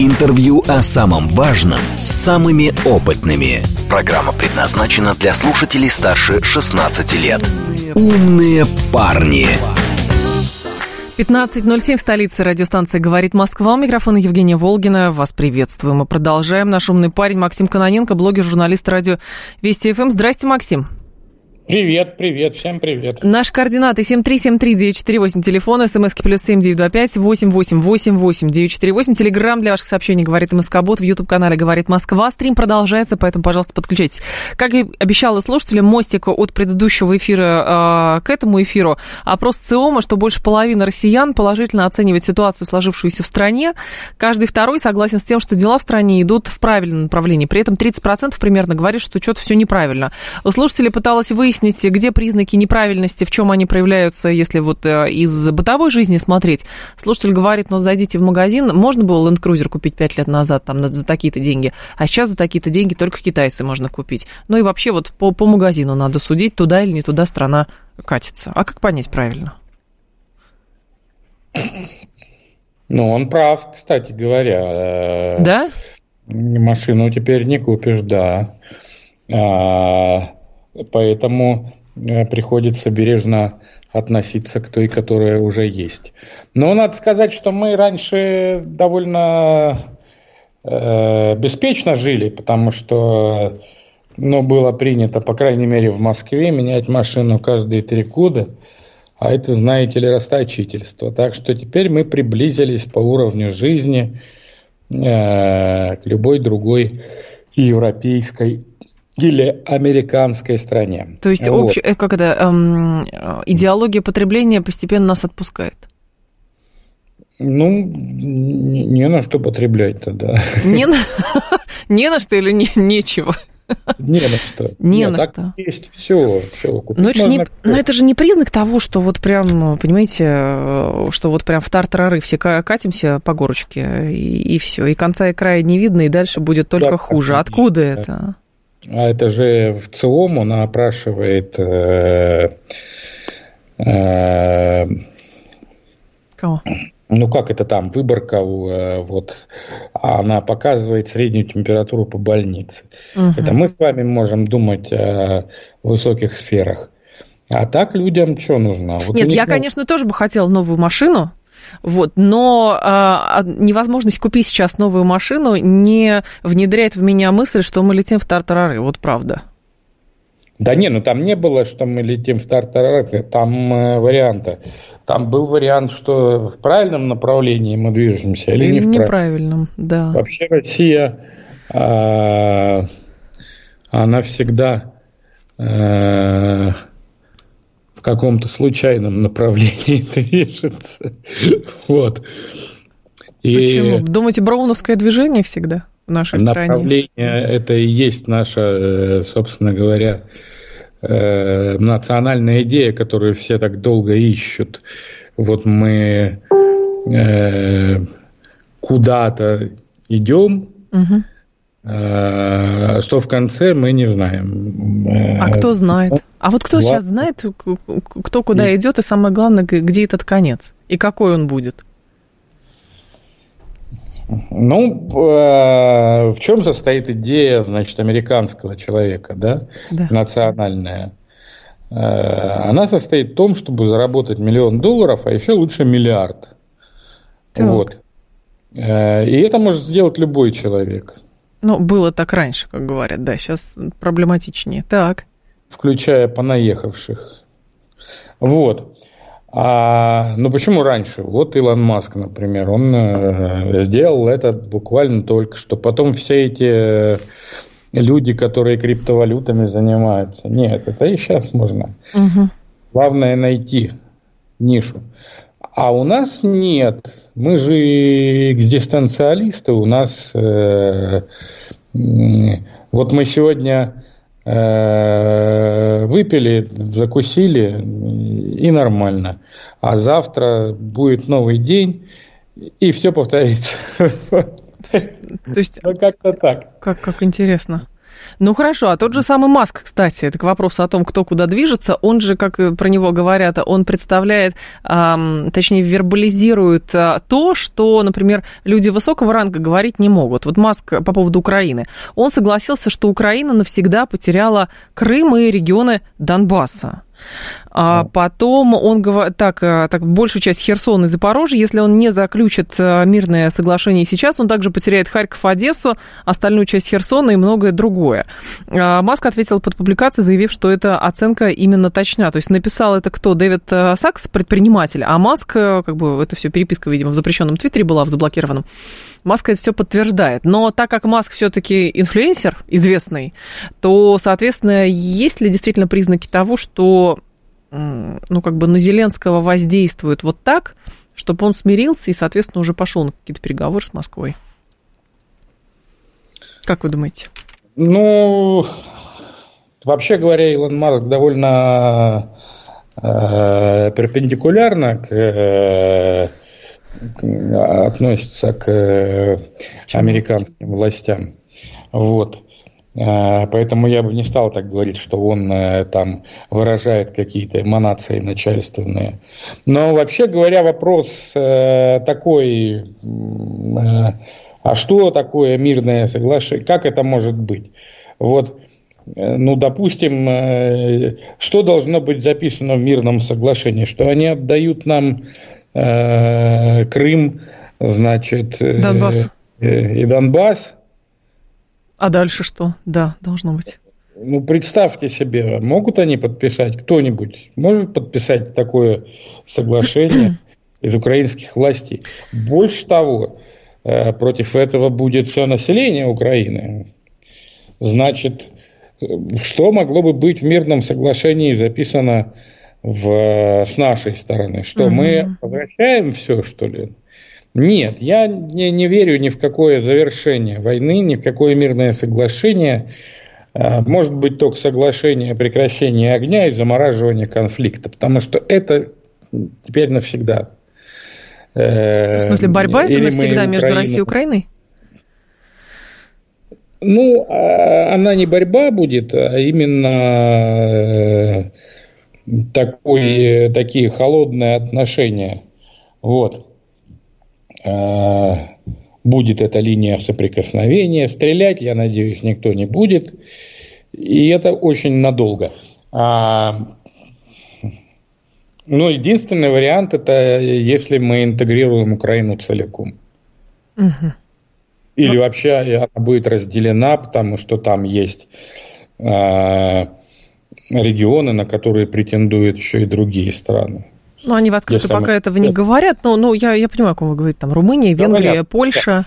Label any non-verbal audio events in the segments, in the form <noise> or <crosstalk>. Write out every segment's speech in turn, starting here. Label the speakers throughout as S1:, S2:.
S1: Интервью о самом важном с самыми опытными. Программа предназначена для слушателей старше 16 лет. Умные парни.
S2: 15.07 в столице радиостанции «Говорит Москва». У микрофона Евгения Волгина. Вас приветствуем. Мы продолжаем. Наш умный парень Максим Каноненко, блогер, журналист радио Вести ФМ. Здрасте, Максим.
S3: Привет, привет, всем привет.
S2: Наши координаты 7373948, телефон, смски плюс семь девять два пять восемь восемь восемь восемь девять четыре восемь. Телеграмм для ваших сообщений «Говорит Москобот» в YouTube-канале «Говорит Москва». Стрим продолжается, поэтому, пожалуйста, подключайтесь. Как и обещала слушателям, мостик от предыдущего эфира э, к этому эфиру. Опрос ЦИОМа, что больше половины россиян положительно оценивает ситуацию, сложившуюся в стране. Каждый второй согласен с тем, что дела в стране идут в правильном направлении. При этом 30% примерно говорит, что что-то все неправильно. У слушателей пыталась выяснить, выяснить, где признаки неправильности, в чем они проявляются, если вот э, из бытовой жизни смотреть. Слушатель говорит, ну, зайдите в магазин, можно было Land Cruiser купить 5 лет назад там за такие-то деньги, а сейчас за такие-то деньги только китайцы можно купить. Ну и вообще вот по, по магазину надо судить, туда или не туда страна катится. А как понять правильно?
S3: Ну, он прав, кстати говоря.
S2: Да?
S3: Машину теперь не купишь, да. А, поэтому э, приходится бережно относиться к той, которая уже есть. Но надо сказать, что мы раньше довольно э, беспечно жили, потому что ну, было принято, по крайней мере, в Москве менять машину каждые три года. А это, знаете ли, расточительство. Так что теперь мы приблизились по уровню жизни э, к любой другой европейской или американской стране.
S2: То есть вот. общ... Э, как это, эм, идеология потребления постепенно нас отпускает?
S3: Ну, не, не на что потреблять тогда.
S2: Не на, <laughs> не на что или не, нечего?
S3: Не на что.
S2: Не Нет, на что.
S3: Есть все, все.
S2: но, это не, но это же не признак того, что вот прям, понимаете, э, что вот прям в тартарары все катимся по горочке, и, и все, и конца и края не видно, и дальше будет только да, хуже. Откуда да. это?
S3: А это же в ЦИОМ он опрашивает... Э, э,
S2: Кого?
S3: Ну, как это там, выборка, э, вот, она показывает среднюю температуру по больнице. Угу. Это мы с вами можем думать о высоких сферах. А так людям что нужно?
S2: Вот Нет, я, ну... конечно, тоже бы хотела новую машину, вот. Но а, невозможность купить сейчас новую машину не внедряет в меня мысль, что мы летим в тартарары. Вот правда.
S3: Да не, ну там не было, что мы летим в тартарары, там э, варианты. Там был вариант, что в правильном направлении мы движемся или, или не в
S2: неправильном. Да.
S3: Вообще Россия, э, она всегда э, в каком-то случайном направлении <laughs> движется. Вот.
S2: И Почему? Думаете, броуновское движение всегда в нашей
S3: направление
S2: стране?
S3: Направление это и есть наша, э, собственно говоря, э, национальная идея, которую все так долго ищут. Вот мы э, куда-то идем, угу. Что в конце мы не знаем.
S2: А кто знает? А вот кто сейчас знает, кто куда идет, и самое главное, где этот конец, и какой он будет?
S3: Ну, э, в чем состоит идея, значит, американского человека, да, да. национальная? Э, она состоит в том, чтобы заработать миллион долларов, а еще лучше миллиард. Так. Вот. Э, и это может сделать любой человек.
S2: Ну, было так раньше, как говорят, да, сейчас проблематичнее. Так
S3: включая понаехавших. Вот. А, ну почему раньше? Вот Илон Маск, например, он э, сделал это буквально только что. Потом все эти люди, которые криптовалютами занимаются. Нет, это и сейчас можно. Угу. Главное найти нишу. А у нас нет. Мы же экзистенциалисты, у нас э, Вот мы сегодня выпили, закусили и нормально. А завтра будет новый день, и все повторится.
S2: То есть, ну, как-то так. Как, как интересно. Ну хорошо, а тот же самый Маск, кстати, это к вопросу о том, кто куда движется, он же, как про него говорят, он представляет, точнее, вербализирует э, то, что, например, люди высокого ранга говорить не могут. Вот Маск по поводу Украины. Он согласился, что Украина навсегда потеряла Крым и регионы Донбасса. А потом он говорит, так, э, так, большую часть Херсона и Запорожья, если он не заключит э, мирное соглашение сейчас, он также потеряет Харьков, Одессу, остальную часть Херсона и многое другое. А Маск ответил под публикацией, заявив, что эта оценка именно точна. То есть написал это кто? Дэвид э, Сакс, предприниматель, а Маск, как бы, это все переписка, видимо, в запрещенном Твиттере была, в заблокированном. Маск это все подтверждает. Но так как Маск все-таки инфлюенсер известный, то, соответственно, есть ли действительно признаки того, что ну, как бы на Зеленского воздействует вот так, чтобы он смирился и, соответственно, уже пошел на какие-то переговоры с Москвой? Как вы думаете?
S3: Ну, вообще говоря, Илон Маск довольно э, перпендикулярно к, э, относится к э, американским властям. Вот. Э, поэтому я бы не стал так говорить, что он э, там выражает какие-то эманации начальственные. Но вообще говоря, вопрос такой, а что такое мирное соглашение, как это может быть? Вот, ну, допустим, что должно быть записано в мирном соглашении? Что они отдают нам Крым, значит,
S2: Донбасс.
S3: и Донбасс,
S2: а дальше что? Да, должно быть.
S3: Ну, представьте себе, могут они подписать, кто-нибудь может подписать такое соглашение <clears throat> из украинских властей? Больше того, э, против этого будет все население Украины. Значит, что могло бы быть в мирном соглашении записано в, с нашей стороны? Что угу. мы возвращаем все, что ли? Нет, я не, не верю ни в какое завершение войны, ни в какое мирное соглашение. А, может быть только соглашение о прекращении огня и замораживания конфликта, потому что это теперь навсегда.
S2: В смысле, борьба это навсегда между Россией и Украиной?
S3: Ну, а, она не борьба будет, а именно э, такой, такие холодные отношения. Вот. А, будет эта линия соприкосновения. Стрелять, я надеюсь, никто не будет. И это очень надолго. А, но единственный вариант это если мы интегрируем Украину целиком. Угу. Или ну... вообще она будет разделена, потому что там есть а, регионы, на которые претендуют еще и другие страны.
S2: Ну, они в открытую пока этого не говорят, но ну, я, я понимаю, о ком вы говорите, там Румыния, Венгрия, Говорят. Польша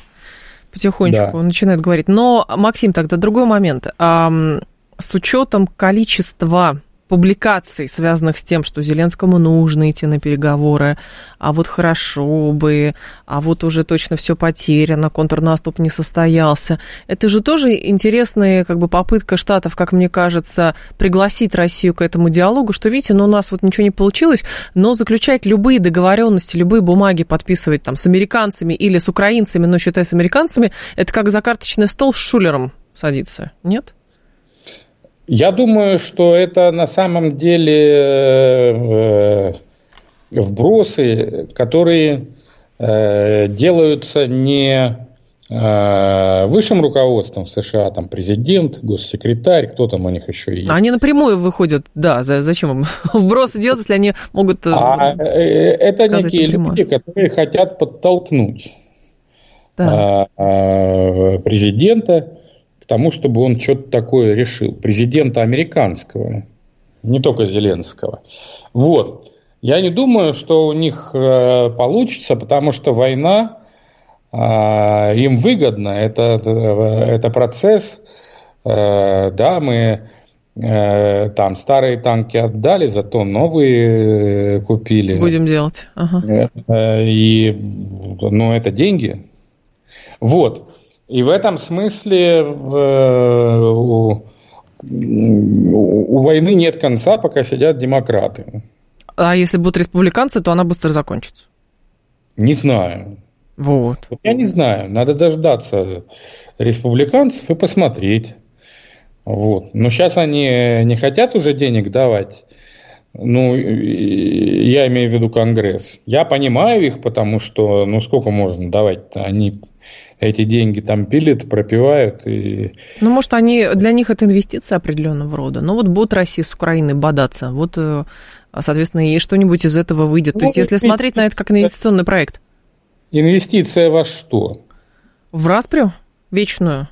S2: потихонечку да. начинают говорить. Но, Максим, тогда другой момент. С учетом количества публикаций, связанных с тем, что Зеленскому нужно идти на переговоры, а вот хорошо бы, а вот уже точно все потеряно, контрнаступ не состоялся. Это же тоже интересная как бы попытка Штатов, как мне кажется, пригласить Россию к этому диалогу, что, видите, ну у нас вот ничего не получилось, но заключать любые договоренности, любые бумаги подписывать там с американцами или с украинцами, но считай с американцами, это как за карточный стол с Шулером садиться, нет?
S3: Я думаю, что это на самом деле э, вбросы, которые э, делаются не э, высшим руководством США, там президент, госсекретарь, кто там у них еще есть.
S2: Они напрямую выходят, да, зачем им <laughs> вбросы делать, если они могут
S3: а, Это некие напрямую. люди, которые хотят подтолкнуть да. А, президента тому, чтобы он что-то такое решил. Президента американского, не только Зеленского. Вот. Я не думаю, что у них э, получится, потому что война э, им выгодна. Это, это процесс. Э, да, мы э, там старые танки отдали, зато новые э, купили.
S2: Будем делать. Ага.
S3: Э, и, ну, это деньги. Вот. И в этом смысле э, у, у войны нет конца, пока сидят демократы.
S2: А если будут республиканцы, то она быстро закончится.
S3: Не знаю.
S2: Вот.
S3: Я не знаю. Надо дождаться республиканцев и посмотреть. Вот. Но сейчас они не хотят уже денег давать. Ну, я имею в виду Конгресс. Я понимаю их, потому что, ну, сколько можно давать-то? Они эти деньги там пилят, пропивают. И...
S2: Ну, может, они, для них это инвестиции определенного рода. Ну, вот будут Россия с Украиной бодаться. Вот, э, соответственно, и что-нибудь из этого выйдет. Ну, То есть, если смотреть на это как инвестиционный проект.
S3: Инвестиция во что?
S2: В распрю вечную.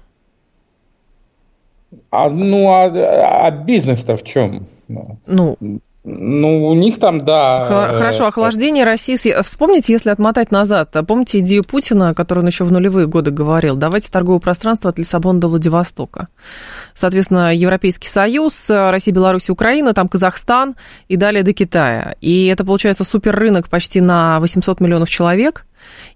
S3: А, ну, а, а бизнес-то в чем?
S2: Ну,
S3: ну, у них там, да.
S2: Э, хорошо, охлаждение России. Вспомните, если отмотать назад, а помните идею Путина, которую он еще в нулевые годы говорил, давайте торговое пространство от Лиссабона до Владивостока. Соответственно, Европейский Союз, Россия, Беларусь, Украина, там Казахстан и далее до Китая. И это получается суперрынок почти на 800 миллионов человек.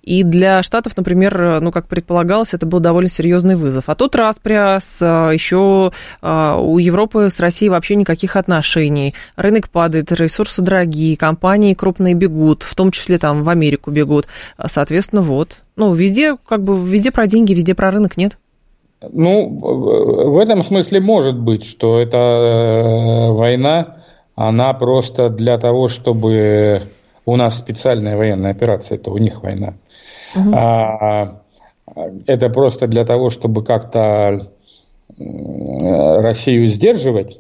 S2: И для Штатов, например, ну, как предполагалось, это был довольно серьезный вызов. А тут распря с а, еще а, у Европы с Россией вообще никаких отношений. Рынок падает, ресурсы дорогие, компании крупные бегут, в том числе там в Америку бегут. А, соответственно, вот. Ну, везде, как бы, везде про деньги, везде про рынок нет.
S3: Ну, в этом смысле может быть, что эта э, война, она просто для того, чтобы у нас специальная военная операция, это у них война. Угу. А, это просто для того, чтобы как-то Россию сдерживать.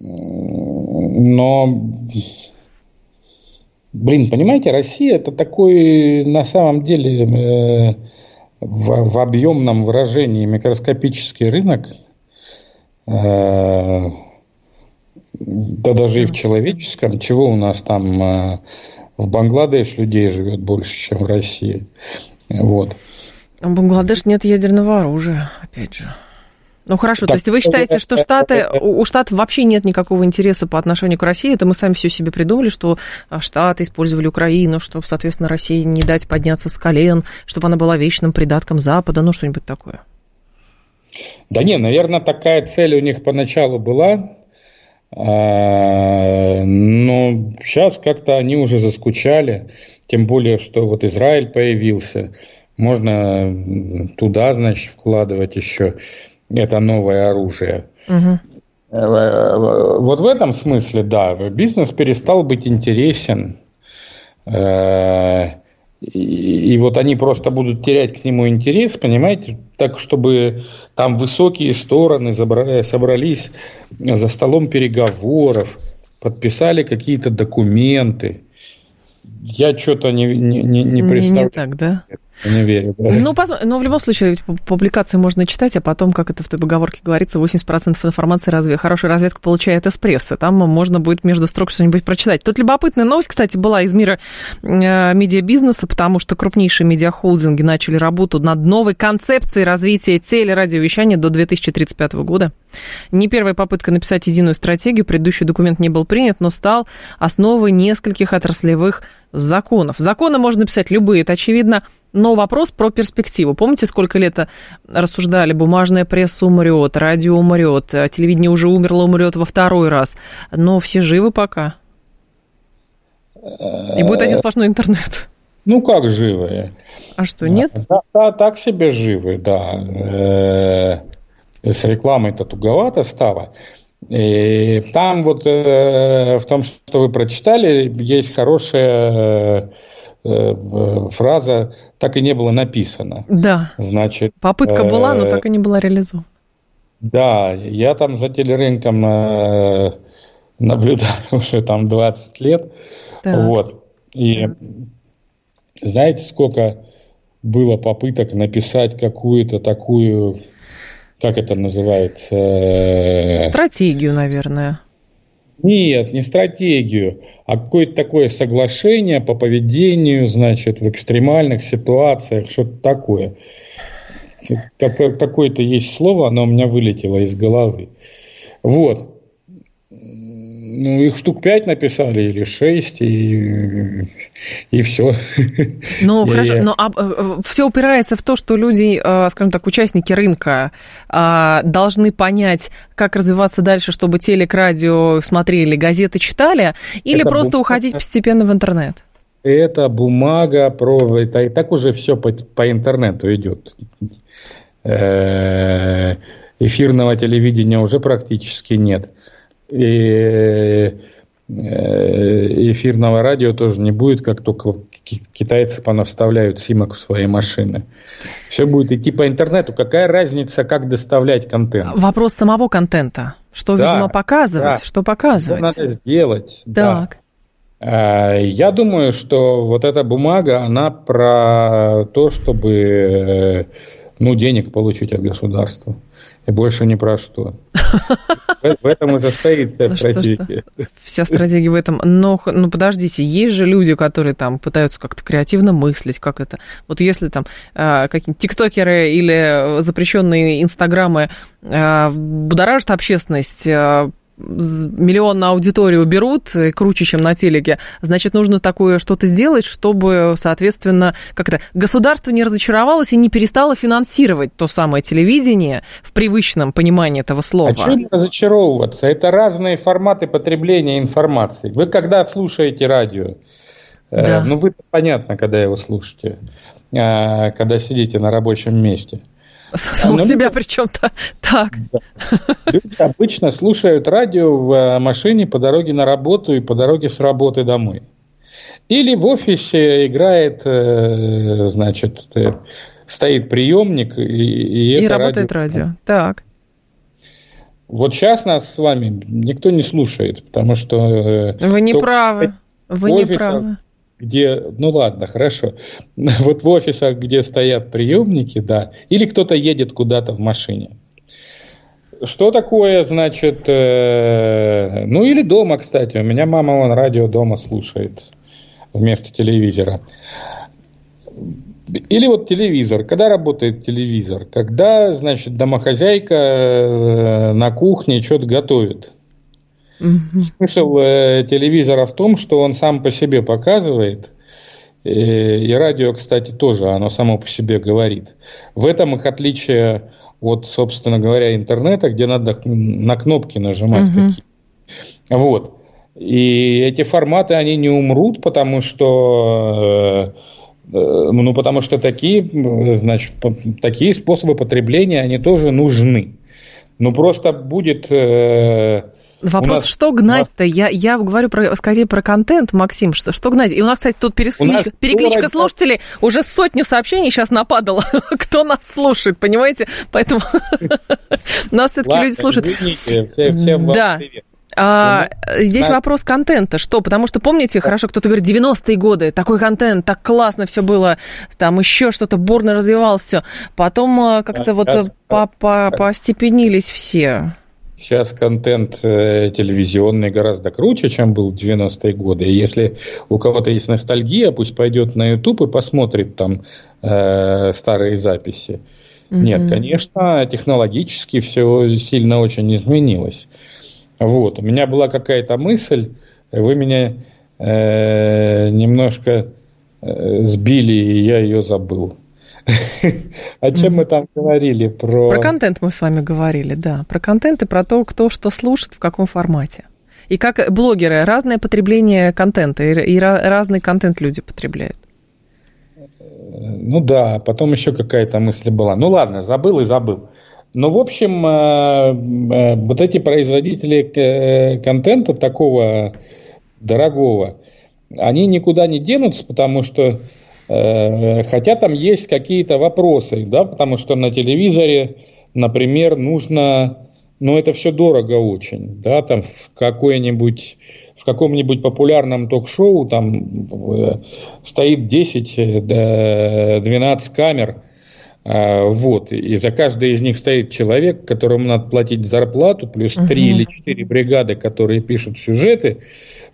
S3: Но, блин, понимаете, Россия это такой на самом деле э, в, в объемном выражении микроскопический рынок. Э, да даже и в человеческом. Чего у нас там э, в Бангладеш людей живет больше, чем в России. Вот.
S2: В Бангладеш нет ядерного оружия, опять же. Ну хорошо, так, то есть вы считаете, что Штаты, у Штатов вообще нет никакого интереса по отношению к России? Это мы сами все себе придумали, что а, Штаты использовали Украину, чтобы, соответственно, России не дать подняться с колен, чтобы она была вечным придатком Запада, ну что-нибудь такое?
S3: Да не, наверное, такая цель у них поначалу была, но сейчас как-то они уже заскучали, тем более, что вот Израиль появился, можно туда, значит, вкладывать еще это новое оружие. Угу. Вот в этом смысле, да, бизнес перестал быть интересен. Э, и, вот они просто будут терять к нему интерес, понимаете, так, чтобы там высокие стороны собрались за столом переговоров, подписали какие-то документы. Я что-то не, не, не представляю.
S2: Не так, да?
S3: Не верю. Да.
S2: Ну, но ну, в любом случае, публикации можно читать, а потом, как это в той поговорке говорится, 80% информации разве хорошая разведка получает из прессы. Там можно будет между строк что-нибудь прочитать. Тут любопытная новость, кстати, была из мира э, медиабизнеса, потому что крупнейшие медиахолдинги начали работу над новой концепцией развития телерадиовещания до 2035 года. Не первая попытка написать единую стратегию, предыдущий документ не был принят, но стал основой нескольких отраслевых законов. Законы можно писать любые, это очевидно, но вопрос про перспективу. Помните, сколько лет рассуждали, бумажная пресса умрет, радио умрет, телевидение уже умерло, умрет во второй раз. Но все живы пока. И будет один сплошной интернет.
S3: Ну, как живые?
S2: А что, нет?
S3: Да, да так себе живы, да. Э, с рекламой-то туговато стало. И там вот э, в том, что вы прочитали, есть хорошая э, фраза «так и не было написано».
S2: Да. Значит, Попытка была, но так и не была реализована.
S3: Да, я там за телерынком наблюдаю <laughs> уже там 20 лет. Так. Вот. И знаете, сколько было попыток написать какую-то такую как это называется?
S2: Э, стратегию, наверное.
S3: Нет, не стратегию, а какое-то такое соглашение по поведению, значит, в экстремальных ситуациях, что-то такое. Как, какое-то есть слово, оно у меня вылетело из головы. Вот. Ну, их штук пять написали или шесть, и, и все.
S2: Ну, <laughs> хорошо, но а, э, все упирается в то, что люди, э, скажем так, участники рынка а, должны понять, как развиваться дальше, чтобы телек, радио смотрели, газеты читали, или Это просто бумага. уходить постепенно в интернет?
S3: Это бумага, про... Это, так уже все по, по интернету идет. Э, эфирного телевидения уже практически нет и э, эфирного радио тоже не будет, как только китайцы понавставляют симок в свои машины. Все будет идти по интернету. Какая разница, как доставлять контент?
S2: Вопрос самого контента. Что, да, видимо, показывать, да. что показывать.
S3: Что надо сделать. Так. Да. Я думаю, что вот эта бумага, она про то, чтобы э, ну, денег получить от государства. И больше ни про что. В этом и состоит вся <laughs> ну стратегия.
S2: Вся стратегия в этом. Но, ну, подождите, есть же люди, которые там пытаются как-то креативно мыслить, как это. Вот если там а, какие-нибудь тиктокеры или запрещенные инстаграмы а, будоражат общественность, а, миллион на аудиторию берут, э, круче, чем на телеке, значит, нужно такое что-то сделать, чтобы, соответственно, как-то государство не разочаровалось и не перестало финансировать то самое телевидение в привычном понимании этого слова. А
S3: чем разочаровываться? Это разные форматы потребления информации. Вы когда слушаете радио, э, да. ну, вы понятно, когда его слушаете, э, когда сидите на рабочем месте –
S2: Самого ну, себя причем-то. <laughs> Так. Да.
S3: Люди обычно слушают радио в э, машине по дороге на работу и по дороге с работы домой. Или в офисе играет, э, значит, э, стоит приемник и, и,
S2: и работает радио. радио. Так.
S3: Вот сейчас нас с вами никто не слушает, потому что...
S2: Вы не правы. Вы не правы
S3: где, ну ладно, хорошо, <laughs> вот в офисах, где стоят приемники, да, или кто-то едет куда-то в машине. Что такое, значит, э, ну или дома, кстати, у меня мама вон радио дома слушает вместо телевизора. Или вот телевизор. Когда работает телевизор? Когда, значит, домохозяйка э, на кухне что-то готовит. Угу. Смысл э, телевизора в том, что он сам по себе показывает, и, и радио, кстати, тоже, оно само по себе говорит. В этом их отличие от, собственно говоря, интернета, где надо на кнопки нажимать угу. какие Вот. И эти форматы, они не умрут, потому что... Э, э ну, потому что такие, значит, такие способы потребления, они тоже нужны. Ну, просто будет э,
S2: Вопрос, нас, что гнать-то? Я, я говорю про, скорее про контент, Максим, что, что гнать? И у нас, кстати, тут перекличка, перекличка слушателей, уже сотню сообщений сейчас нападало, <laughs> кто нас слушает, понимаете? Поэтому <laughs> нас все-таки люди слушают. Всем да. А, здесь вопрос контента. Что? Потому что, помните, хорошо, кто-то говорит, 90-е годы, такой контент, так классно все было, там еще что-то бурно развивалось все. Потом а, как-то вот по -по постепенились все.
S3: Сейчас контент э, телевизионный гораздо круче, чем был в 90-е годы. И если у кого-то есть ностальгия, пусть пойдет на YouTube и посмотрит там э, старые записи. Mm-hmm. Нет, конечно, технологически все сильно очень изменилось. Вот, у меня была какая-то мысль, вы меня э, немножко э, сбили, и я ее забыл. О чем мы там говорили? Про...
S2: про контент мы с вами говорили, да. Про контент и про то, кто что слушает, в каком формате. И как блогеры, разное потребление контента, и разный контент люди потребляют.
S3: Ну да, потом еще какая-то мысль была. Ну ладно, забыл и забыл. Ну, в общем, э, э, вот эти производители э, контента такого дорогого, они никуда не денутся, потому что Э, хотя там есть какие-то вопросы, да, потому что на телевизоре, например, нужно, ну это все дорого очень, да, там в какой-нибудь в каком-нибудь популярном ток-шоу там э, стоит 10-12 э, камер, вот, и за каждой из них стоит человек, которому надо платить зарплату, плюс 3 угу. или 4 бригады, которые пишут сюжеты,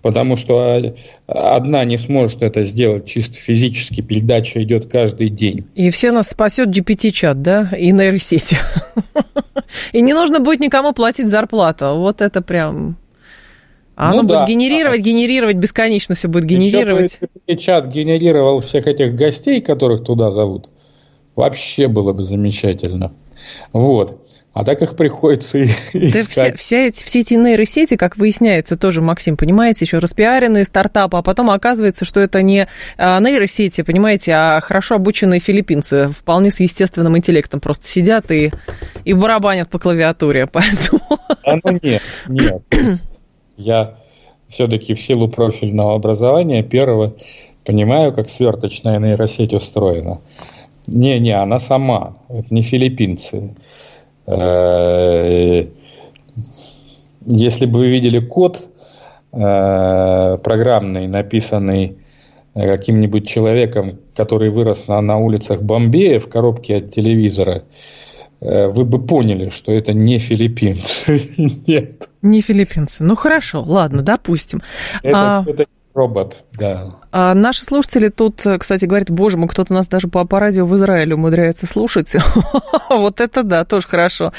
S3: потому что одна не сможет это сделать чисто физически, передача идет каждый день.
S2: И все нас спасет GPT-чат, да, и нейросети. <laughs> И не нужно будет никому платить зарплату. Вот это прям А оно ну, будет да, генерировать, генерировать, бесконечно все будет генерировать.
S3: Если чат генерировал всех этих гостей, которых туда зовут, вообще было бы замечательно. Вот. А так их приходится
S2: да Все, все, эти, все эти нейросети, как выясняется, тоже, Максим, понимаете, еще распиаренные стартапы, а потом оказывается, что это не а, нейросети, понимаете, а хорошо обученные филиппинцы, вполне с естественным интеллектом просто сидят и, и барабанят по клавиатуре, <laughs> поэтому...
S3: А ну нет, нет. Я все-таки в силу профильного образования первого понимаю, как сверточная нейросеть устроена. Не-не, она сама, это не филиппинцы. Э, если бы вы видели код э, программный, написанный каким-нибудь человеком, который вырос на, на улицах Бомбея в коробке от телевизора, э, вы бы поняли, что это не филиппинцы. <laughs>
S2: Нет. Не филиппинцы. Ну хорошо, ладно, допустим.
S3: Это, а... это Робот, да.
S2: А наши слушатели тут, кстати, говорят, боже мой, кто-то нас даже по, по радио в Израиле умудряется слушать. <laughs> вот это да, тоже хорошо.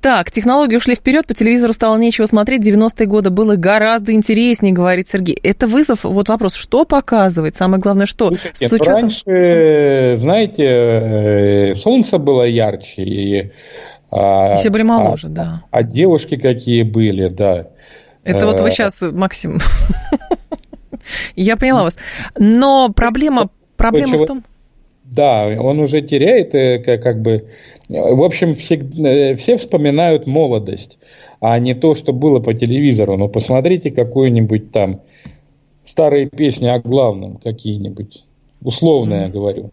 S2: Так, технологии ушли вперед, по телевизору стало нечего смотреть, 90-е годы было гораздо интереснее, говорит Сергей. Это вызов, вот вопрос, что показывает, самое главное, что?
S3: Слушайте, С учетом... Раньше, знаете, э, солнце было ярче, и,
S2: а, все были моложе, а, да.
S3: А девушки какие были, да.
S2: Это вот вы сейчас, э, Максим, Я поняла вас. Но проблема, проблема в том...
S3: Да, он уже теряет, э, как бы, в общем, все, э, все вспоминают молодость, а не то, что было по телевизору. Но посмотрите какую-нибудь там старые песни о главном какие-нибудь, условно я говорю,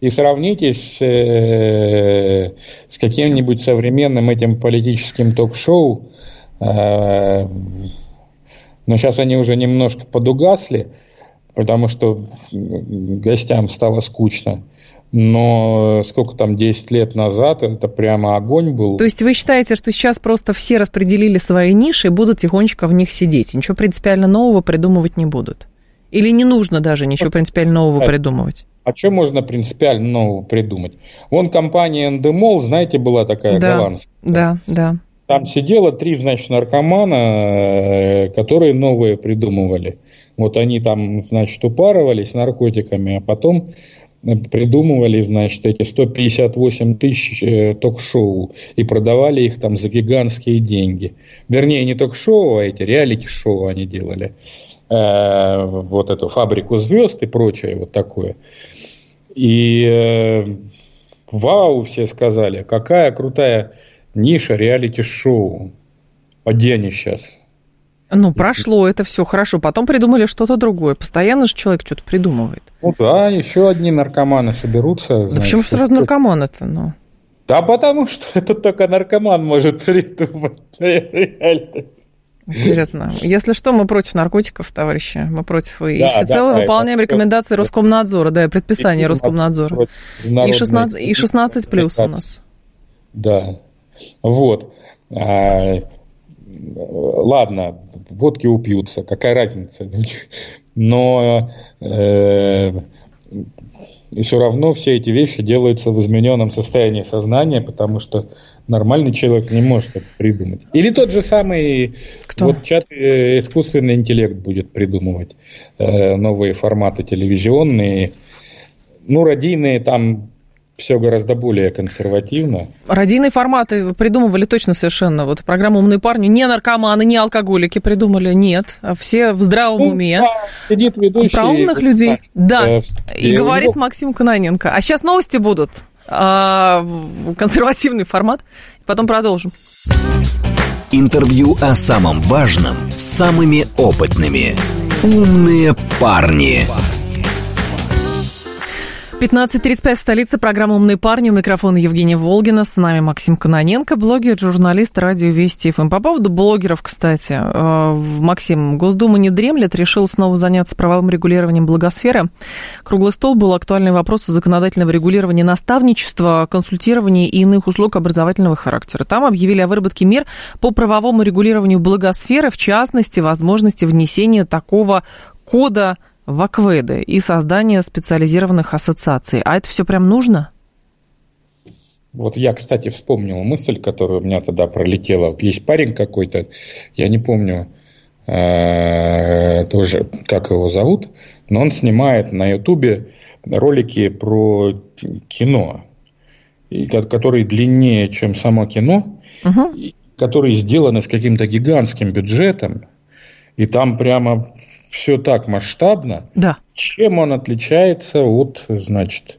S3: и сравните с, э, с каким-нибудь современным этим политическим ток-шоу, э, но сейчас они уже немножко подугасли, потому что гостям стало скучно. Но сколько там, 10 лет назад, это прямо огонь был.
S2: То есть вы считаете, что сейчас просто все распределили свои ниши и будут тихонечко в них сидеть? Ничего принципиально нового придумывать не будут? Или не нужно даже ничего принципиально нового а, придумывать?
S3: А что можно принципиально нового придумать? Вон компания Endemol, знаете, была такая
S2: да,
S3: голландская.
S2: Да, да.
S3: Там сидело три, значит, наркомана, э, которые новые придумывали. Вот они там, значит, упарывались наркотиками, а потом придумывали, значит, эти 158 тысяч э, ток-шоу и продавали их там за гигантские деньги. Вернее, не ток-шоу, а эти реалити-шоу они делали. Э, вот эту фабрику звезд и прочее вот такое. И э, вау, все сказали, какая крутая ниша реалити-шоу. Где сейчас?
S2: Ну, прошло это все хорошо. Потом придумали что-то другое. Постоянно же человек что-то придумывает.
S3: Ну да, еще одни наркоманы соберутся.
S2: Да почему что сразу наркоманы-то? Ну?
S3: Да потому что <laughs> это только наркоман может придумать. <laughs>
S2: Интересно. Если что, мы против наркотиков, товарищи. Мы против. И да, всецело да, выполняем это, рекомендации Роскомнадзора, да, предписание Роскомнадзора. И 16, и 16 плюс у нас.
S3: Да. Вот. А, ладно, водки упьются, какая разница. Но э, все равно все эти вещи делаются в измененном состоянии сознания, потому что нормальный человек не может это придумать. Или тот же самый Кто? вот чат э, искусственный интеллект будет придумывать э, новые форматы телевизионные. Ну, радийные там все гораздо более консервативно.
S2: Радийные форматы придумывали точно совершенно. Вот программу «Умные парни» не наркоманы, не алкоголики придумали, нет. А все в здравом ну, уме. Да,
S3: сидит ведущий.
S2: Про умных людей. Да. да. И, и говорит него... Максим Каноненко. А сейчас новости будут. А, консервативный формат. Потом продолжим.
S1: Интервью о самом важном с самыми опытными. «Умные парни».
S2: 15.35 в столице. Программа «Умные парни». У микрофона Евгения Волгина. С нами Максим Кононенко, блогер, журналист радио Вести ФМ. По поводу блогеров, кстати. Э, Максим, Госдума не дремлет, решил снова заняться правовым регулированием благосферы. Круглый стол был актуальный вопрос законодательного регулирования наставничества, консультирования и иных услуг образовательного характера. Там объявили о выработке мер по правовому регулированию благосферы, в частности, возможности внесения такого кода в Акведы и создание специализированных ассоциаций. А это все прям нужно?
S3: Вот я, кстати, вспомнил мысль, которая у меня тогда пролетела. Вот есть парень какой-то, я не помню, э, тоже, как его зовут, но он снимает на Ютубе ролики про кино, которые длиннее, чем само кино, угу. которые сделаны с каким-то гигантским бюджетом, и там прямо все так масштабно.
S2: Да.
S3: Чем он отличается от, значит,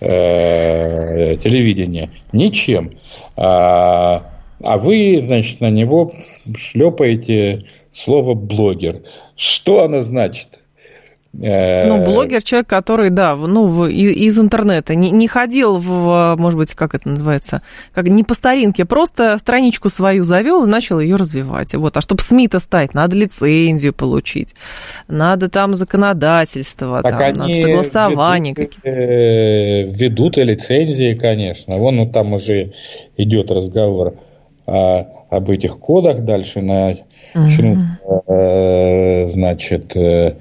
S3: э, телевидения? Ничем. А, а вы, значит, на него шлепаете слово блогер. Что оно значит?
S2: Э, ну, блогер человек, который, да, ну, в, из интернета, не, не ходил в, может быть, как это называется, как не по старинке, просто страничку свою завел и начал ее развивать. Вот. А чтобы СМИ-то стать, надо лицензию получить, надо там законодательство, так там, надо согласование какие-то.
S3: Э, ведут и лицензии, конечно. Вон ну, там уже идет разговор о, об этих кодах дальше на угу. значит, Э,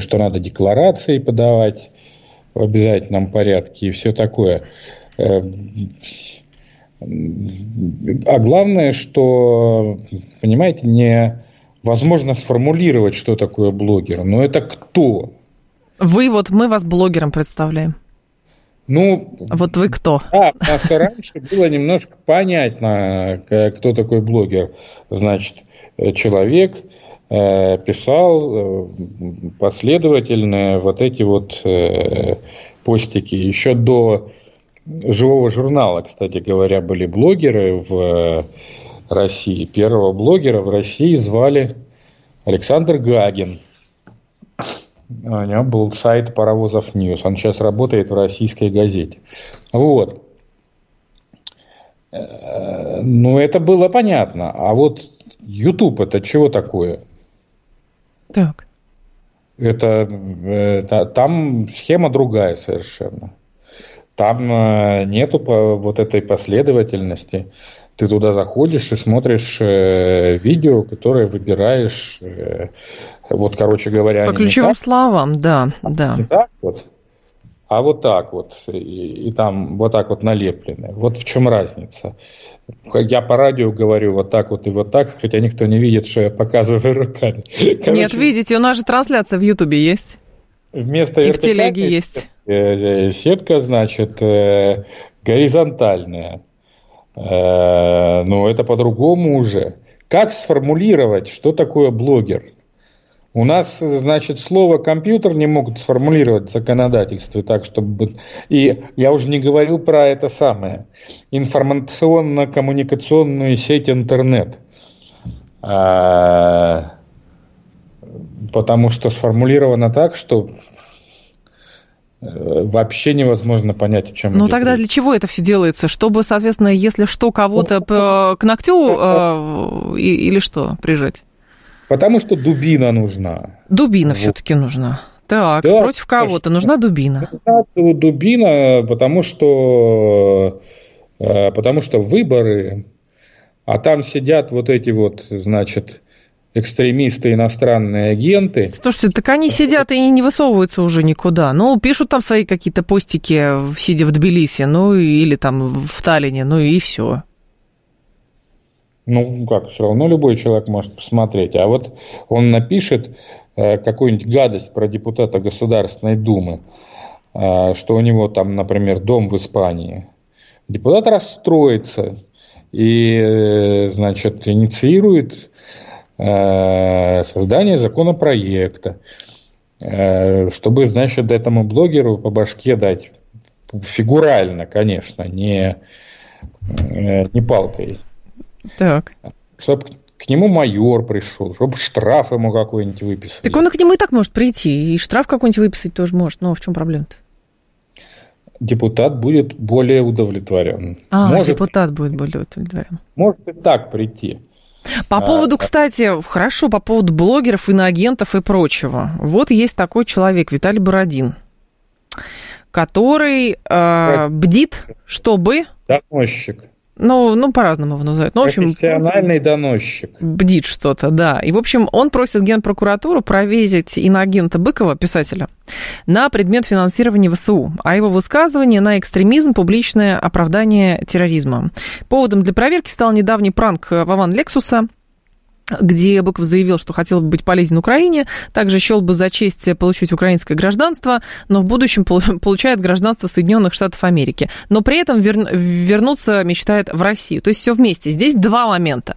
S3: что надо декларации подавать в обязательном порядке и все такое. Э, а главное, что, понимаете, невозможно сформулировать, что такое блогер. Но это кто?
S2: Вы вот, мы вас блогером представляем.
S3: Ну,
S2: вот вы кто?
S3: Да, потому что раньше было немножко понятно, кто такой блогер. Значит, человек, Э, писал э, последовательно вот эти вот э, постики. Еще до живого журнала, кстати говоря, были блогеры в России. Первого блогера в России звали Александр Гагин. У него был сайт Паровозов News. Он сейчас работает в российской газете. Вот. Ну, это было понятно. А вот YouTube это чего такое?
S2: Так.
S3: Это, это там схема другая совершенно. Там э, нету вот этой последовательности. Ты туда заходишь и смотришь э, видео, которое выбираешь. Э, вот, короче говоря,
S2: по ключевым так, словам, да, да.
S3: Не так вот, а вот так вот, и, и там вот так вот налеплены. Вот в чем разница. Я по радио говорю вот так вот и вот так, хотя никто не видит, что я показываю руками. <laughs>
S2: Короче, Нет, видите, у нас же трансляция в Ютубе есть.
S3: Вместо
S2: и в телеге есть.
S3: Э, э, сетка, значит, э, горизонтальная. Но это по-другому уже. Как сформулировать, что такое блогер? У нас, значит, слово компьютер не могут сформулировать в законодательстве так, чтобы... И я уже не говорю про это самое. Информационно-коммуникационную сеть интернет. А... Потому что сформулировано так, что э, вообще невозможно понять, о чем
S2: Ну тогда речь. для чего это все делается? Чтобы, соответственно, если что, кого-то ну, к ногтю э, или что прижать?
S3: Потому что дубина нужна.
S2: Дубина вот. все-таки нужна. Так, да, против кого-то нужна дубина.
S3: Нужна дубина, потому что, э, потому что выборы, а там сидят вот эти вот, значит, экстремисты, иностранные агенты.
S2: Слушайте, так они сидят и не высовываются уже никуда. Ну, пишут там свои какие-то постики, сидя в Тбилиси, ну, или там в Таллине, ну и все.
S3: Ну, как, все равно любой человек может посмотреть. А вот он напишет э, какую-нибудь гадость про депутата Государственной Думы, э, что у него там, например, дом в Испании. Депутат расстроится и, э, значит, инициирует э, создание законопроекта, э, чтобы, значит, этому блогеру по башке дать фигурально, конечно, не, э, не палкой.
S2: Так.
S3: Чтобы к нему майор пришел, чтобы штраф ему какой-нибудь выписал.
S2: Так он к нему и так может прийти, и штраф какой-нибудь выписать тоже может. Но в чем проблема-то?
S3: Депутат будет более удовлетворен.
S2: А, может, депутат будет более удовлетворен.
S3: Может и так прийти.
S2: По а, поводу, кстати, хорошо, по поводу блогеров, иноагентов и прочего. Вот есть такой человек, Виталий Бородин, который э, бдит, чтобы...
S3: Доносчик.
S2: Ну, ну по-разному его называют. Ну, в
S3: общем, Профессиональный доносчик.
S2: Бдит что-то, да. И, в общем, он просит Генпрокуратуру провесить иноагента Быкова, писателя, на предмет финансирования ВСУ, а его высказывание на экстремизм, публичное оправдание терроризма. Поводом для проверки стал недавний пранк Вован Лексуса, где Быков заявил, что хотел бы быть полезен Украине, также счел бы за честь получить украинское гражданство, но в будущем <laughs> получает гражданство Соединенных Штатов Америки. Но при этом вер... вернуться мечтает в Россию. То есть все вместе. Здесь два момента.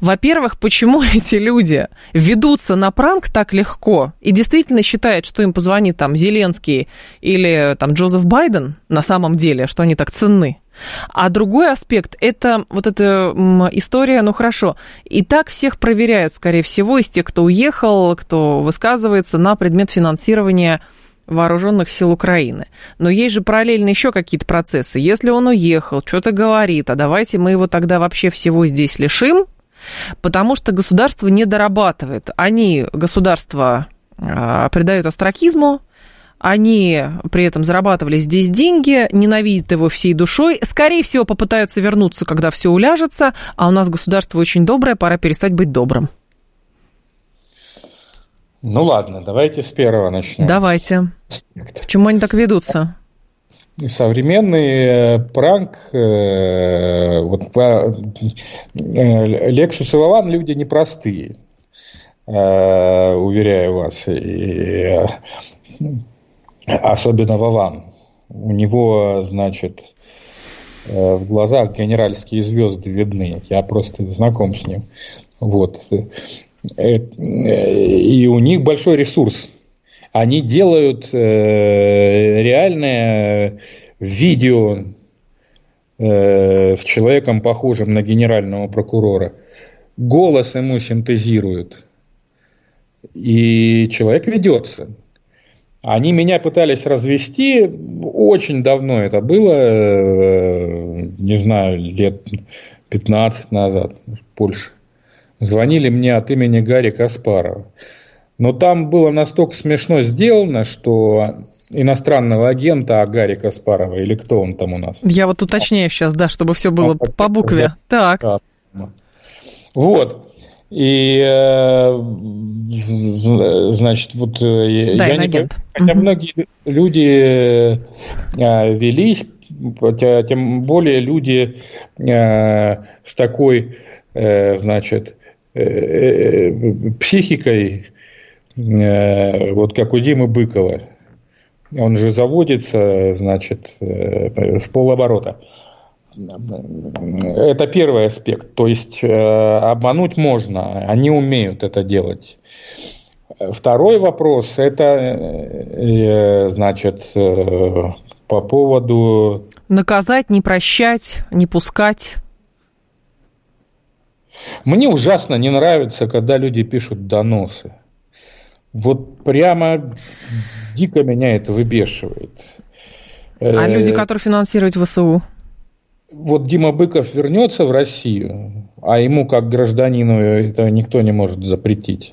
S2: Во-первых, почему <laughs> эти люди ведутся на пранк так легко и действительно считают, что им позвонит там Зеленский или там Джозеф Байден на самом деле, что они так ценны? А другой аспект – это вот эта история, ну хорошо, и так всех проверяют, скорее всего, из тех, кто уехал, кто высказывается на предмет финансирования вооруженных сил Украины. Но есть же параллельно еще какие-то процессы. Если он уехал, что-то говорит, а давайте мы его тогда вообще всего здесь лишим, потому что государство не дорабатывает. Они, государство, а, придают астракизму, они при этом зарабатывали здесь деньги, ненавидят его всей душой, скорее всего, попытаются вернуться, когда все уляжется, а у нас государство очень доброе, пора перестать быть добрым.
S3: Ну ладно, давайте с первого начнем.
S2: Давайте. Почему они так ведутся?
S3: Современный э, пранк, э, вот по э, Лексус и Вован люди непростые, уверяю вас. И особенно Вован. У него, значит, э, в глазах генеральские звезды видны. Я просто знаком с ним. Вот. Э, и у них большой ресурс. Они делают э, реальное видео с человеком, похожим на генерального прокурора. Голос ему синтезируют. И человек ведется. Они меня пытались развести очень давно это было, э, не знаю, лет 15 назад, больше. Звонили мне от имени Гарри Каспарова. Но там было настолько смешно сделано, что иностранного агента а Гарри Каспарова, или кто он там у нас?
S2: Я вот уточняю сейчас, да, чтобы все было а, по букве. Да. Так.
S3: Вот. И, э, значит, вот э,
S2: да, я не
S3: агент. хотя угу. многие люди э, велись, тем более люди с такой, значит, психикой, вот как у Димы Быкова. Он же заводится, значит, с полоборота. Это первый аспект. То есть э, обмануть можно, они умеют это делать. Второй вопрос это э, значит э, по поводу
S2: наказать, не прощать, не пускать.
S3: Мне ужасно не нравится, когда люди пишут доносы. Вот прямо дико меня это выбешивает.
S2: А люди, которые финансируют ВСУ?
S3: Вот Дима Быков вернется в Россию, а ему как гражданину это никто не может запретить.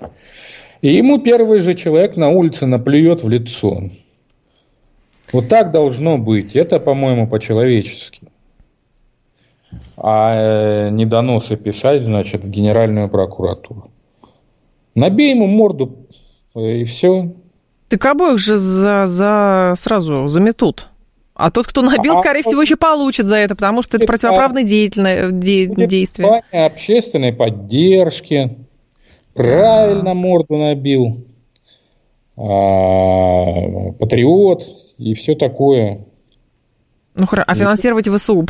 S3: И ему первый же человек на улице наплюет в лицо. Вот так должно быть. Это, по-моему, по-человечески. А э, не доносы писать, значит, в Генеральную прокуратуру. Набей ему морду, э, и все.
S2: Так обоих же за, за сразу заметут. А тот, кто набил, а скорее а, всего, еще получит за это, потому что это противоправное деятельное де, действие.
S3: общественной поддержки. Правильно морду набил. А, патриот и все такое.
S2: Ну хорошо, а финансировать ВСУ,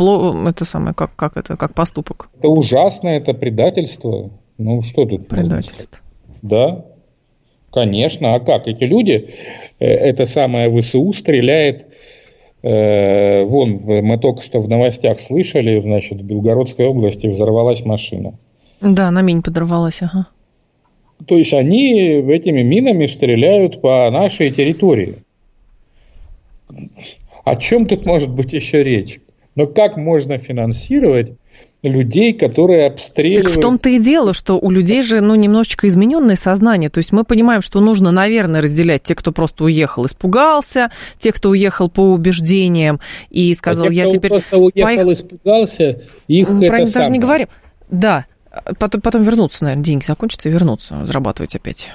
S2: это самое, как, как это, как поступок?
S3: Это ужасно, это предательство. Ну что тут?
S2: Предательство.
S3: Да, конечно. А как? Эти люди, э, это самое ВСУ стреляет Э, вон, мы только что в новостях слышали, значит, в Белгородской области взорвалась машина.
S2: Да, на минь подорвалась, ага.
S3: То есть они этими минами стреляют по нашей территории. О чем тут может быть еще речь? Но как можно финансировать людей, которые обстреливают...
S2: Так в том-то и дело, что у людей же, ну, немножечко измененное сознание. То есть мы понимаем, что нужно, наверное, разделять тех, кто просто уехал, испугался, тех, кто уехал по убеждениям и сказал, а те, я теперь...
S3: просто уехал, Поех... испугался, их
S2: Мы
S3: это
S2: про
S3: самое.
S2: даже не говорим. Да, потом, потом вернуться, наверное, деньги закончатся и вернуться, зарабатывать опять.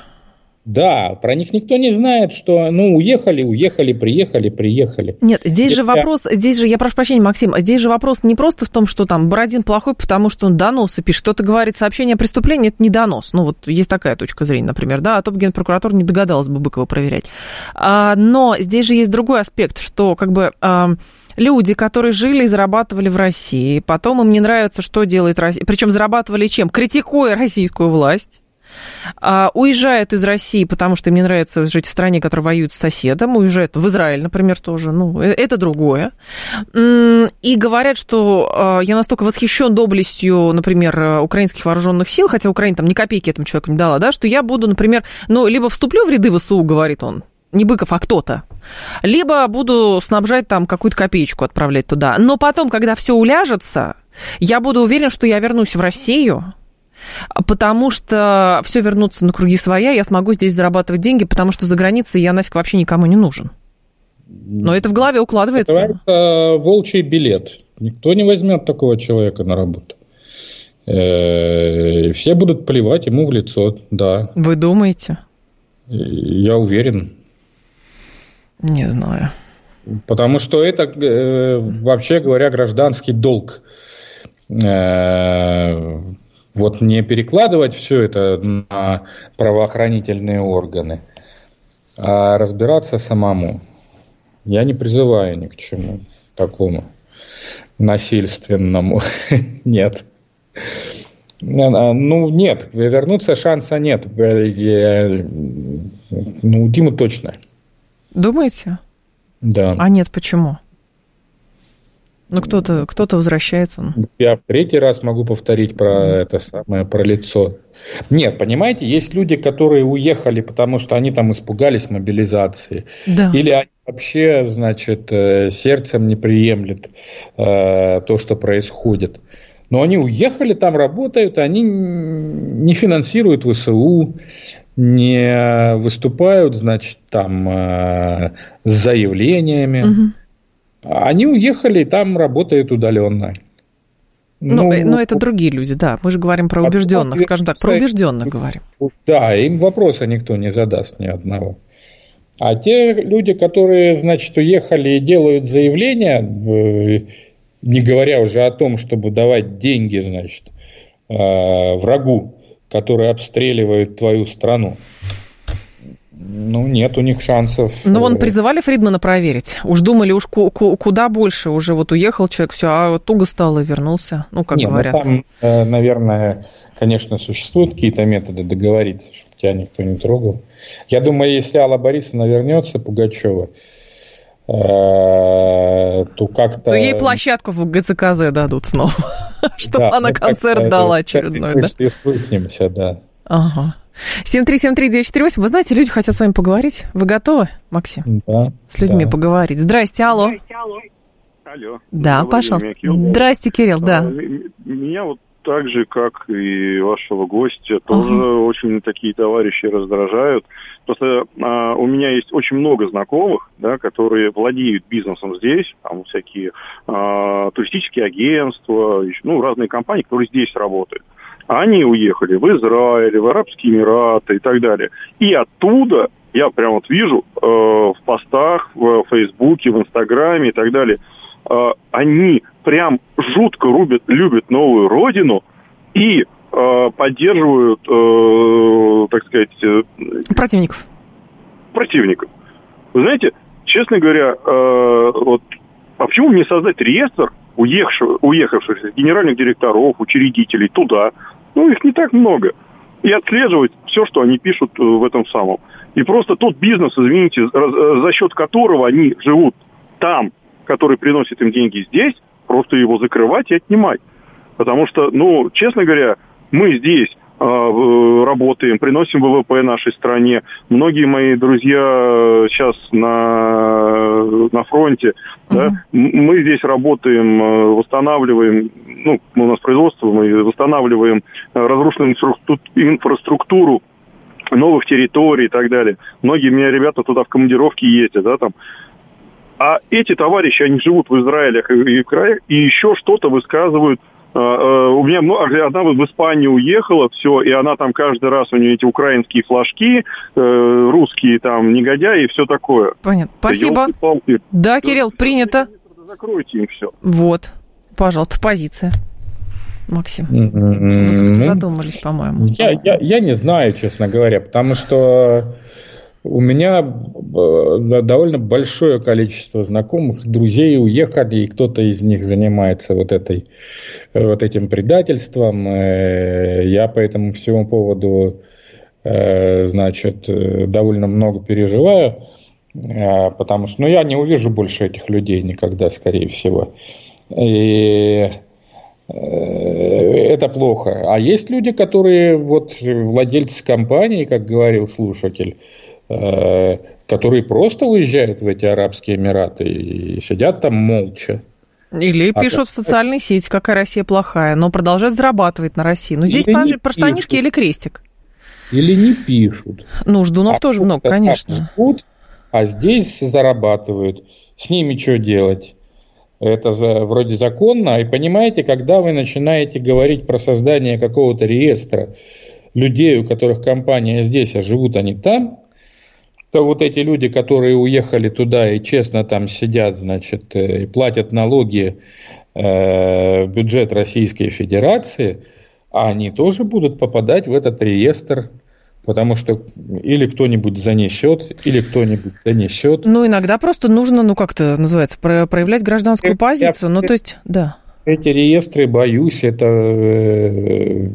S3: Да, про них никто не знает, что, ну, уехали, уехали, приехали, приехали.
S2: Нет, здесь же
S3: Это-
S2: вопрос, здесь же, я прошу прощения, Максим, здесь же вопрос не просто в том, что там Бородин плохой, потому что он доносы пишет. Кто-то говорит, сообщение о преступлении – это не донос. Ну, вот есть такая точка зрения, например, да, а то бы генпрокуратура не догадалась бы Быкова проверять. А, но здесь же есть другой аспект, что как бы... а, Люди, которые жили и зарабатывали в России, потом им не нравится, что делает Россия. Причем зарабатывали чем? Критикуя российскую власть. А, уезжают из России, потому что им не нравится жить в стране, которая воюет с соседом, уезжают в Израиль, например, тоже, ну, э- это другое. И говорят, что а, я настолько восхищен доблестью, например, э, украинских вооруженных сил, хотя Украина там ни копейки этому человеку не дала, да, что я буду, например, ну, либо вступлю в ряды ВСУ, говорит он, не Быков, а кто-то. Либо буду снабжать там какую-то копеечку отправлять туда. Но потом, когда все уляжется, я буду уверен, что я вернусь в Россию, потому что все вернуться на круги своя, я смогу здесь зарабатывать деньги, потому что за границей я нафиг вообще никому не нужен. Но это в голове укладывается.
S3: Это волчий билет. Никто не возьмет такого человека на работу. Э, Все будут плевать ему в лицо, да.
S2: Вы думаете?
S3: Я уверен.
S2: Не знаю.
S3: Потому что это, э, вообще говоря, гражданский долг. Э, Вот не перекладывать все это на правоохранительные органы, а разбираться самому. Я не призываю ни к чему такому насильственному. <laughs> Нет. Ну, нет, вернуться шанса нет. Э, Ну, у Димы точно.
S2: Думаете?
S3: Да.
S2: А нет, почему? Ну, кто-то кто возвращается.
S3: Я в третий раз могу повторить про это самое, про лицо. Нет, понимаете, есть люди, которые уехали, потому что они там испугались мобилизации.
S2: Да.
S3: Или они вообще, значит, э, сердцем не приемлет э, то, что происходит. Но они уехали, там работают, они не финансируют ВСУ, не выступают, значит, там э, с заявлениями.
S2: Мгм.
S3: Они уехали и там работают удаленно.
S2: Ну, э, но это другие люди, да. Мы же говорим про убежденных, скажем так, про убежденных говорим.
S3: Да, им вопроса никто не задаст ни одного. А те люди, которые, значит, уехали и делают заявления, э, не говоря уже о том, чтобы давать деньги, значит, э, врагу, который обстреливает твою страну, ну, нет у них шансов.
S2: Ну, вон
S3: Э,
S2: призывали Фридмана проверить. Уж думали, уж ку- ку- куда больше. Уже вот уехал человек, все, а вот туго стало и вернулся. Ну, как
S3: Не, ну,
S2: говорят.
S3: там, э, наверное, конечно, существуют какие-то методы договориться, чтобы тебя никто не трогал. Я думаю, если Алла Борисовна вернется, Пугачева, э, то как-то...
S2: То ей площадку в ГЦКЗ дадут снова, <laughs> чтобы она
S3: ну,
S2: концерт дала очередной,
S3: мы
S2: да?
S3: свыкнемся, да.
S2: Ага. 7373948. Вы знаете, люди хотят с вами поговорить. Вы готовы, Максим,
S3: да
S2: с людьми
S3: да.
S2: поговорить? Здрасте, алло.
S4: Алло.
S2: Да,
S4: Добрый
S2: пожалуйста.
S4: Михаил.
S2: Здрасте, Кирилл,
S4: А,
S2: да.
S4: м- Меня вот так же, как и вашего гостя, тоже
S2: Ага.
S4: очень такие товарищи раздражают. Просто а, у меня есть очень много знакомых, да, которые владеют бизнесом здесь, там всякие а, туристические агентства, ну, разные компании, которые здесь работают. Они уехали в Израиль, в Арабские Эмираты и так далее. И оттуда я прям вот вижу э, в постах, в Фейсбуке, в Инстаграме и так далее, э, они прям жутко рубят, любят новую родину и э, поддерживают, э, так сказать, э,
S2: Противников.
S4: противников. Вы знаете, честно говоря, э, вот, а почему не создать реестр уехавших, уехавших генеральных директоров, учредителей туда? Ну, их не так много. И отслеживать все, что они пишут э, в этом самом. И просто тот бизнес, извините, э, за счет которого они живут там, который приносит им деньги здесь, просто его закрывать и отнимать. Потому что, ну, честно говоря, мы здесь работаем, приносим ВВП нашей стране. Многие мои друзья сейчас на, на фронте, да, м- мы здесь работаем, э, восстанавливаем, ну, у нас производство, мы восстанавливаем э, разрушенную инфраструкту- инфраструктуру новых территорий и так далее. Многие у меня ребята туда в командировке ездят, да, там. А эти товарищи, они живут в Израилях и, и, краях, и еще что-то высказывают у меня одна вот в Испанию уехала, все, и она там каждый раз, у нее эти украинские флажки, э, русские там негодяи и все такое.
S2: Понятно. Спасибо. Да, Кирилл, принято.
S4: Закройте им все.
S2: Вот, пожалуйста, позиция. Максим, вы ну, задумались, по-моему.
S3: Я, я, я не знаю, честно говоря, потому что у меня э, довольно большое количество знакомых, друзей уехали, и кто-то из них занимается вот, этой, вот этим предательством. Э, я по этому всему поводу, э, значит, довольно много переживаю, потому что ну, я не увижу больше этих людей никогда, скорее всего. И это плохо. А есть люди, которые вот владельцы компании, как говорил слушатель, Э, которые просто уезжают в эти Арабские Эмираты и сидят там молча.
S2: Или а пишут как... в социальной сети, какая Россия плохая, но продолжают зарабатывать на России. Но здесь или про штанишки или крестик.
S3: Или не пишут.
S2: Ну, ждунов а тоже много, конечно.
S3: Ждут, а здесь зарабатывают. С ними что делать? Это за, вроде законно. И понимаете, когда вы начинаете говорить про создание какого-то реестра людей, у которых компания здесь, а живут они там, то вот эти люди, которые уехали туда и честно там сидят, значит, э, и платят налоги э, в бюджет Российской Федерации, они тоже будут попадать в этот реестр потому что или кто-нибудь занесет, или кто-нибудь донесет.
S2: Ну, иногда просто нужно, ну, как это называется, проявлять гражданскую я, позицию, я, ну, то есть, да.
S3: Эти реестры, боюсь, это э,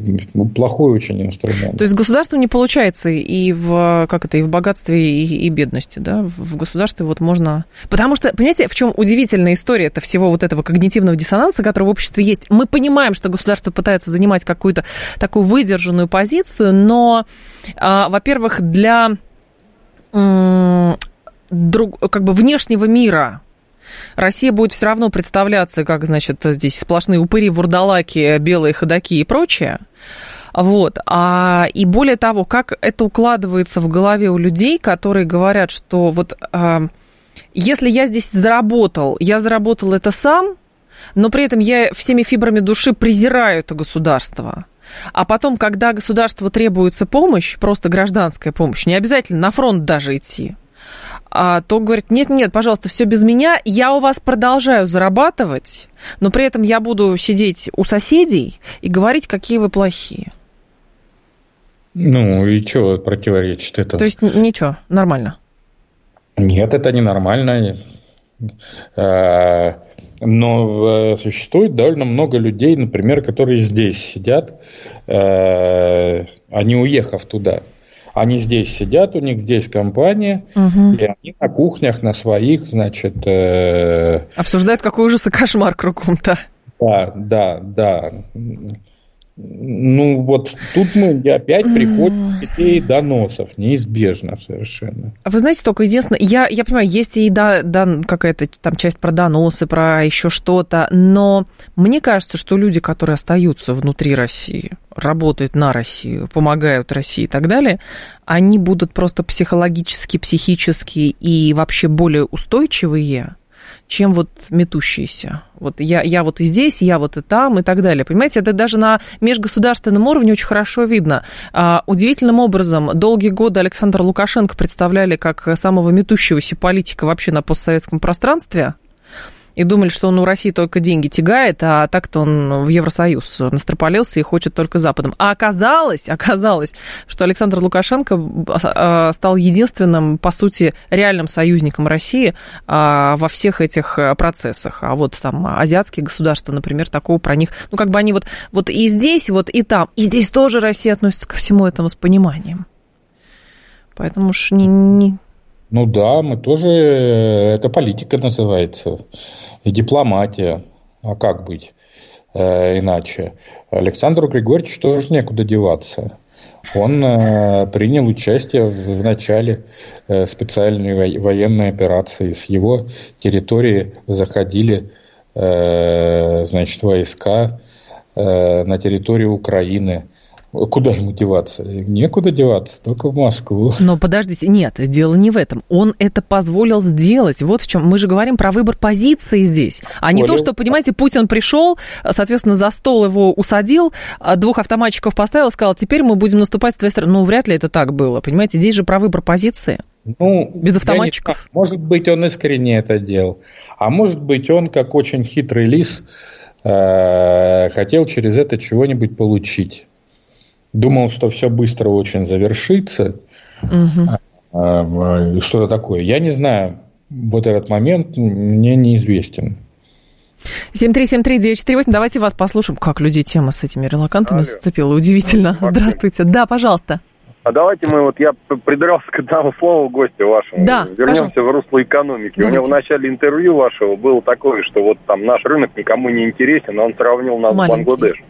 S3: плохой очень инструмент.
S2: То есть государству не получается и в, как это, и в богатстве, и, и бедности, да? В государстве вот можно... Потому что, понимаете, в чем удивительная история это всего вот этого когнитивного диссонанса, который в обществе есть. Мы понимаем, что государство пытается занимать какую-то такую выдержанную позицию, но, а, во-первых, для друг, как бы внешнего мира Россия будет все равно представляться, как, значит, здесь сплошные упыри, вурдалаки, белые ходаки и прочее. Вот. А, и более того, как это укладывается в голове у людей, которые говорят, что вот а, если я здесь заработал, я заработал это сам, но при этом я всеми фибрами души презираю это государство. А потом, когда государству требуется помощь, просто гражданская помощь, не обязательно на фронт даже идти, то говорит, нет-нет, пожалуйста, все без меня, я у вас продолжаю зарабатывать, но при этом я буду сидеть у соседей и говорить, какие вы плохие.
S3: Ну, и что противоречит это?
S2: То есть ничего, нормально?
S3: Нет, это не нормально. А, но э, существует довольно много людей, например, которые здесь сидят, а не уехав туда. Они здесь сидят, у них здесь компания, угу. и они на кухнях, на своих, значит... Э...
S2: Обсуждают, какой ужас и кошмар кругом-то.
S3: Да, да, да. Ну, вот тут мы опять приходим к идее доносов, неизбежно совершенно.
S2: Вы знаете, только единственное, я, я понимаю, есть и да, да, какая-то там часть про доносы, про еще что-то, но мне кажется, что люди, которые остаются внутри России, работают на Россию, помогают России и так далее, они будут просто психологически, психически и вообще более устойчивые, чем вот метущиеся. Вот я, я вот и здесь, я вот и там и так далее. Понимаете, это даже на межгосударственном уровне очень хорошо видно. А, удивительным образом долгие годы Александр Лукашенко представляли как самого метущегося политика вообще на постсоветском пространстве и думали, что он у России только деньги тягает, а так-то он в Евросоюз настропалился и хочет только Западом. А оказалось, <laughs> оказалось, что Александр Лукашенко а, стал единственным, по сути, реальным союзником России а, во всех этих э, процессах. А вот там азиатские государства, например, такого про них, ну как бы они вот, вот и здесь, вот и там, и здесь тоже Россия относится ко всему этому с пониманием. Поэтому уж не, не...
S3: Ну да, мы тоже, э, это политика называется и дипломатия. А как быть э, иначе? Александру Григорьевичу тоже некуда деваться. Он э, принял участие в, в начале э, специальной военной операции. С его территории заходили э, значит, войска э, на территорию Украины. Куда ему деваться? Некуда деваться, только в Москву.
S2: Но подождите, нет, дело не в этом. Он это позволил сделать. Вот в чем. Мы же говорим про выбор позиции здесь. А не то, что, понимаете, Путин пришел, соответственно, за стол его усадил, а двух автоматчиков поставил, сказал, теперь мы будем наступать с твоей стороны. Ну, вряд ли это так было. Понимаете, здесь же про выбор позиции.
S3: Ну,
S2: Без автоматчиков.
S3: Может быть, он искренне это делал. А может быть, он, как очень хитрый лис, э, хотел через это чего-нибудь получить думал, что все быстро очень завершится. Угу. Что-то такое. Я не знаю. Вот этот момент мне неизвестен.
S2: 7373948, давайте вас послушаем. Как людей тема с этими релакантами Алло. зацепила. Удивительно. Здравствуйте. Да, пожалуйста.
S5: А давайте мы, вот я придрался к одному слову гостю вашему.
S2: Да,
S5: Вернемся пожалуйста. в русло экономики. Давайте. У него в начале интервью вашего было такое, что вот там наш рынок никому не интересен, но он сравнил нас Маленький. с Бангладеш.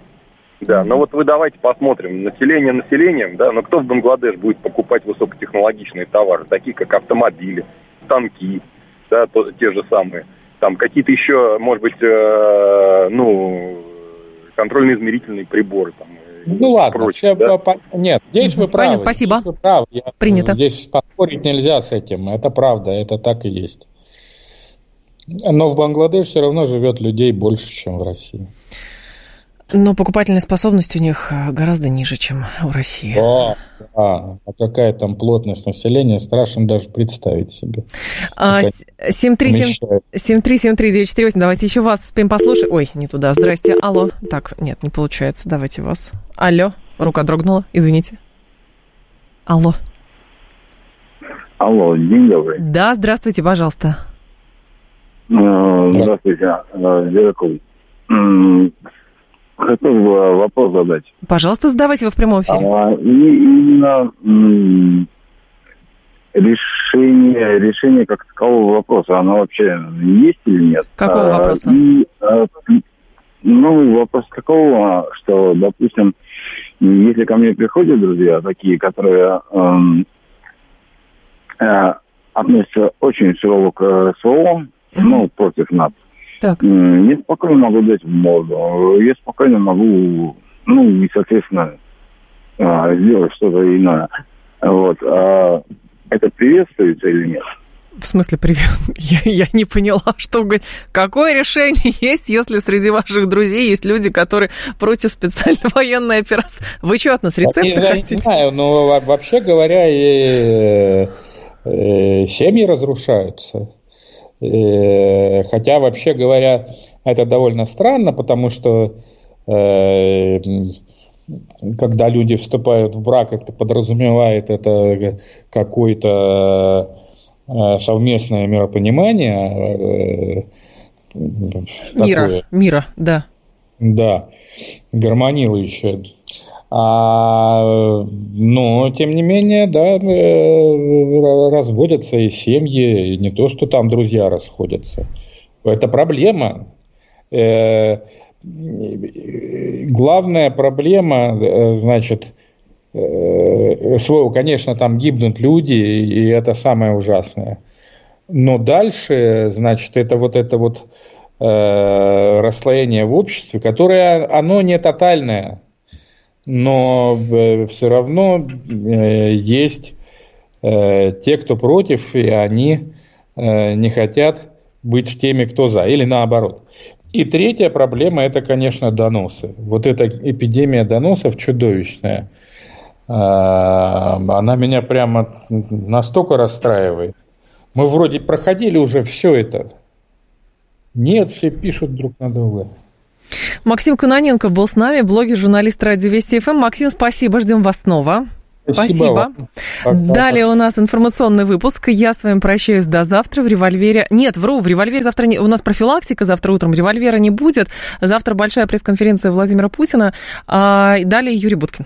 S5: Да, но вот вы давайте посмотрим, население населением, да, но кто в Бангладеш будет покупать высокотехнологичные товары, такие как автомобили, станки, да, то, те же самые, там какие-то еще, может быть, э, ну, контрольно-измерительные приборы, там,
S3: ну ладно, прочее, все, да? нет, здесь вы правы.
S2: Понятно, спасибо.
S3: Здесь вы правы. Я,
S2: Принято.
S3: Здесь поспорить нельзя с этим, это правда, это так и есть. Но в Бангладеш все равно живет людей больше, чем в России.
S2: Но покупательная способность у них э, гораздо ниже, чем у России.
S3: Да, да. А какая там плотность населения, страшно даже представить себе.
S2: 7373948, давайте еще вас успеем послушать. Ой, не туда, здрасте, алло. Так, нет, не получается, давайте вас. Алло, рука дрогнула, извините. Алло.
S6: Алло, день добрый.
S2: Да, здравствуйте, пожалуйста.
S6: Э, здравствуйте, Диреков. Хотел бы вопрос задать.
S2: Пожалуйста, задавайте его в прямом эфире.
S6: А, и именно решение, решение как такового вопроса, оно вообще есть или нет?
S2: Какого а, вопроса?
S6: И, а, ну, вопрос такого, что, допустим, если ко мне приходят друзья такие, которые эм, э, относятся очень сурово к СВО, mm-hmm. ну, против НАТО, так. Я спокойно могу дать в моду. Я спокойно могу, ну, и, соответственно, а, сделать что-то иное. Вот. А это приветствуется или нет?
S2: В смысле, привет? <laughs> Я, я не поняла, <laughs> что какое решение <laughs> есть, если среди ваших друзей есть люди, которые против специальной военной операции. Вы что от нас рецепты я, хотите?
S3: Я не знаю, но вообще говоря, и, и, семьи разрушаются. Э, хотя, вообще говоря, это довольно странно, потому что э, когда люди вступают в брак, это подразумевает это какое-то э, совместное миропонимание.
S2: Мира, такое. мира, да.
S3: Да, гармонирующее. А, но, тем не менее, да, э, разводятся и семьи, и не то, что там друзья расходятся. Это проблема. Э, главная проблема, э, значит, СВО, конечно, там гибнут люди, и это самое ужасное. Но дальше, значит, это вот это вот расслоение в обществе, которое, оно не тотальное но э, все равно э, есть э, те, кто против, и они не хотят быть с теми, кто за, или наоборот. И третья проблема – это, конечно, доносы. Вот эта эпидемия доносов чудовищная. Она меня прямо настолько расстраивает. Мы вроде проходили уже все это. Нет, все пишут друг на друга.
S2: Максим Кононенко был с нами, блогер, журналист радио Вести ФМ. Максим, спасибо, ждем вас снова.
S3: Спасибо.
S2: спасибо. Далее у нас информационный выпуск. Я с вами прощаюсь до завтра в револьвере. Нет, вру, в револьвере завтра не... У нас профилактика завтра утром. Револьвера не будет. Завтра большая пресс-конференция Владимира Путина. А далее Юрий Буткин.